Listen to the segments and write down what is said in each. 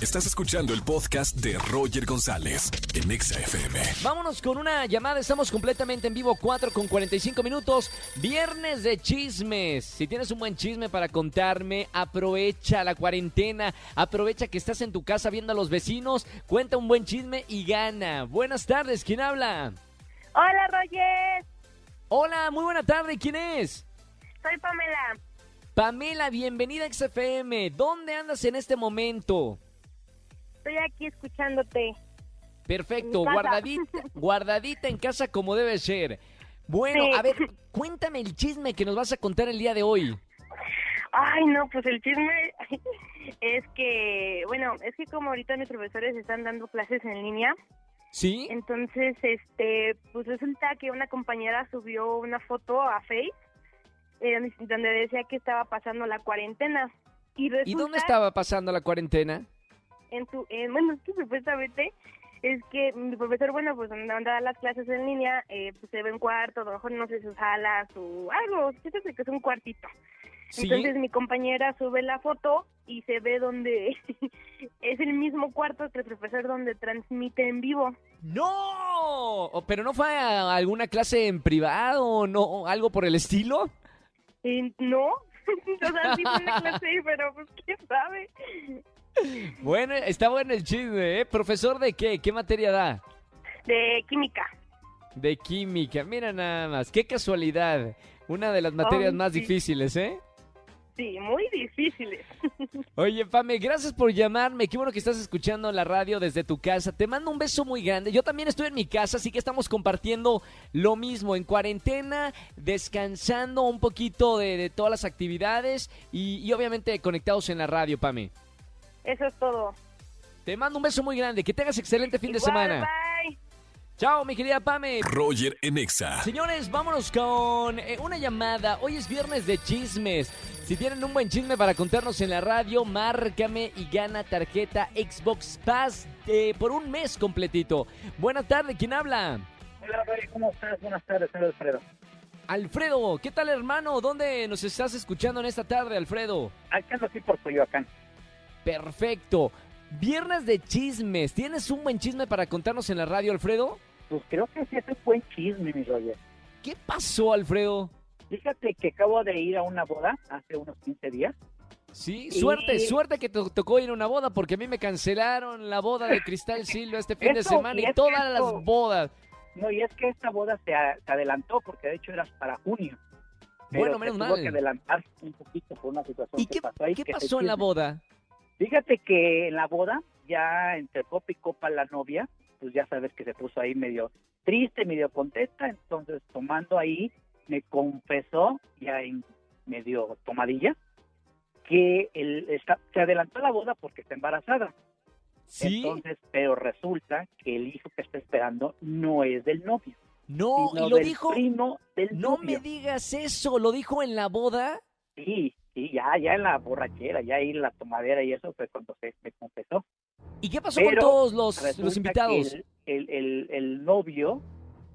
Estás escuchando el podcast de Roger González en Exa FM. Vámonos con una llamada, estamos completamente en vivo, 4 con 45 minutos, viernes de chismes. Si tienes un buen chisme para contarme, aprovecha la cuarentena, aprovecha que estás en tu casa viendo a los vecinos, cuenta un buen chisme y gana. Buenas tardes, ¿quién habla? Hola, Roger. Hola, muy buena tarde, ¿quién es? Soy Pamela. Pamela, bienvenida a XFM. ¿Dónde andas en este momento? Estoy aquí escuchándote. Perfecto, guardadita, guardadita en casa como debe ser. Bueno, Sí. a ver, cuéntame el chisme que nos vas a contar el día de hoy. Ay, no, pues el chisme es que, bueno, es que como ahorita mis profesores están dando clases en línea, ¿Sí? entonces, este, pues resulta que una compañera subió una foto a Face eh, donde decía que estaba pasando la cuarentena. Y, resulta ¿Y dónde estaba pasando la cuarentena? En su, en- bueno, es que supuestamente es que mi profesor, bueno, pues donde van a dar las clases en línea, eh, pues se ve un cuarto, a lo mejor no sé, su sala, su algo, fíjate que es un cuartito. ¿Sí? Entonces mi compañera sube la foto y se ve donde es el mismo cuarto que el profesor donde transmite en vivo. ¡No! O- ¿Pero no fue a alguna clase en privado no algo por el estilo? Y no, o sea, sí fue una clase, pero pues quién sabe. Bueno, está bueno el chisme, ¿eh? ¿Profesor de qué? ¿Qué materia da? De química. De química. Mira nada más, qué casualidad. Una de las materias más sí. difíciles, ¿eh? Sí, muy difíciles. Oye, Pame, gracias por llamarme. Qué bueno que estás escuchando la radio desde tu casa. Te mando un beso muy grande. Yo también estoy en mi casa, así que estamos compartiendo lo mismo. En cuarentena, descansando un poquito de, de todas las actividades y, y obviamente conectados en la radio, Pame. Eso es todo. Te mando un beso muy grande. Que tengas excelente fin de semana. Bye. Chao, mi querida Pame. Roger en Exa. Señores, vámonos con eh, una llamada. Hoy es viernes de chismes. Si tienen un buen chisme para contarnos en la radio, márcame y gana tarjeta Xbox Pass eh, por un mes completito. Buena tarde, ¿quién habla? Hola, ¿cómo estás? Buenas tardes, soy Alfredo. Alfredo, ¿qué tal hermano? ¿Dónde nos estás escuchando en esta tarde, Alfredo? Acá ando aquí por Coyoacán. Perfecto. Viernes de chismes. ¿Tienes un buen chisme para contarnos en la radio, Alfredo? Pues creo que sí es un buen chisme, mi Roger. ¿Qué pasó, Alfredo? Fíjate que acabo de ir a una boda hace unos 15 días. Sí, suerte, suerte que te tocó ir a una boda porque a mí me cancelaron la boda de Cristal Silva este fin de semana y todas las bodas. No, y es que esta boda se, a- se adelantó porque de hecho era para junio. Pero Bueno, menos tuvo mal. que adelantar un poquito por una situación ¿Y que qué, pasó ahí. qué pasó en la boda? Fíjate que en la boda, ya entre copa y copa la novia, pues ya sabes que se puso ahí medio triste, medio contenta, entonces tomando ahí, me confesó, ya en medio tomadilla, que él está, se adelantó la boda porque está embarazada. Sí, Entonces, pero resulta que el hijo que está esperando no es del novio, no, y lo del dijo. primo del No novio. me digas eso, lo dijo en la boda. Sí, sí, ya, ya en la borrachera, ya ahí en la tomadera y eso fue cuando se, se confesó. ¿Y qué pasó con Pero todos los, los invitados? El, el, el- el novio,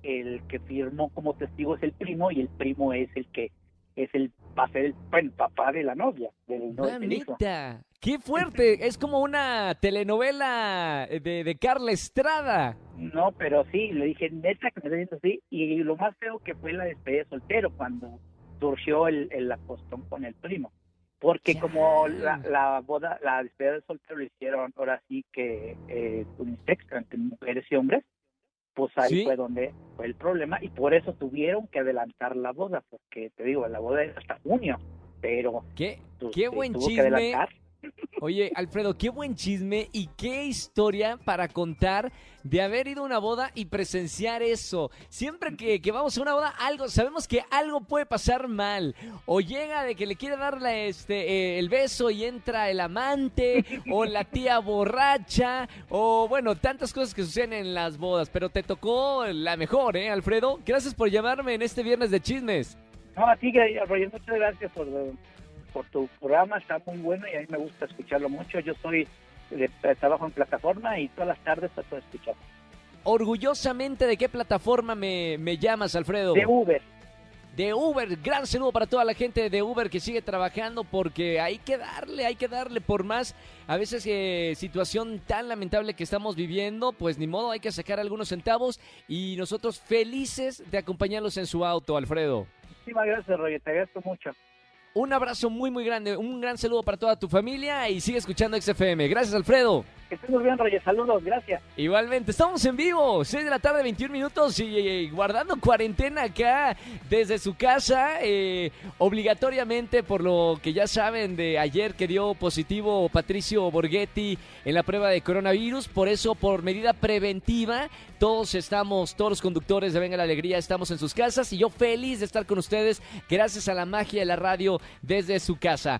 el que firmó como testigo es el primo y el primo es el que es el va a ser el, bueno, papá de la novia, del, no, del. Mamita, qué fuerte. Es como una telenovela de, de Carla Estrada. No, pero sí, le dije, neta que me está diciendo así. Y lo más feo que fue la despedida de soltero, cuando surgió el, el acostón con el primo. Porque como la, la boda, la despedida de soltero lo hicieron ahora sí que eh, unisex, entre mujeres y hombres, pues ahí Sí. fue donde fue el problema. Y por eso tuvieron que adelantar la boda, porque te digo, la boda es hasta junio, pero Qué, pues, qué buen tuvo que chisme. adelantar. Oye, Alfredo, qué buen chisme y qué historia para contar de haber ido a una boda y presenciar eso. Siempre que, que vamos a una boda, algo, sabemos que algo puede pasar mal. O llega de que le quiere darle este, eh, el beso y entra el amante, o la tía borracha, o bueno, tantas cosas que suceden en las bodas. Pero te tocó la mejor, ¿eh, Alfredo? Gracias por llamarme en este viernes de chismes. No, a ti, muchas gracias por, por tu programa, está muy bueno y a mí me gusta escucharlo mucho. Yo soy de, trabajo en plataforma y todas las tardes trato de escuchar. Orgullosamente, ¿de qué plataforma me, me llamas, Alfredo? De Uber. de Uber. Gran saludo para toda la gente de Uber que sigue trabajando porque hay que darle, hay que darle por más. A veces eh, situación tan lamentable que estamos viviendo, pues ni modo, hay que sacar algunos centavos y nosotros felices de acompañarlos en su auto, Alfredo. Muchísimas gracias, Roger. Te agradezco mucho. Un abrazo muy, muy grande, un gran saludo para toda tu familia y sigue escuchando XFM. Gracias, Alfredo. Que estés muy bien, Roger. Saludos. Gracias. Igualmente, estamos en vivo, 6 de la tarde, 21 minutos y, y guardando cuarentena acá desde su casa, eh, obligatoriamente por lo que ya saben de ayer que dio positivo Patricio Borghetti en la prueba de coronavirus, por eso por medida preventiva todos estamos, todos los conductores de Venga la Alegría estamos en sus casas y yo feliz de estar con ustedes gracias a la magia de la radio desde su casa.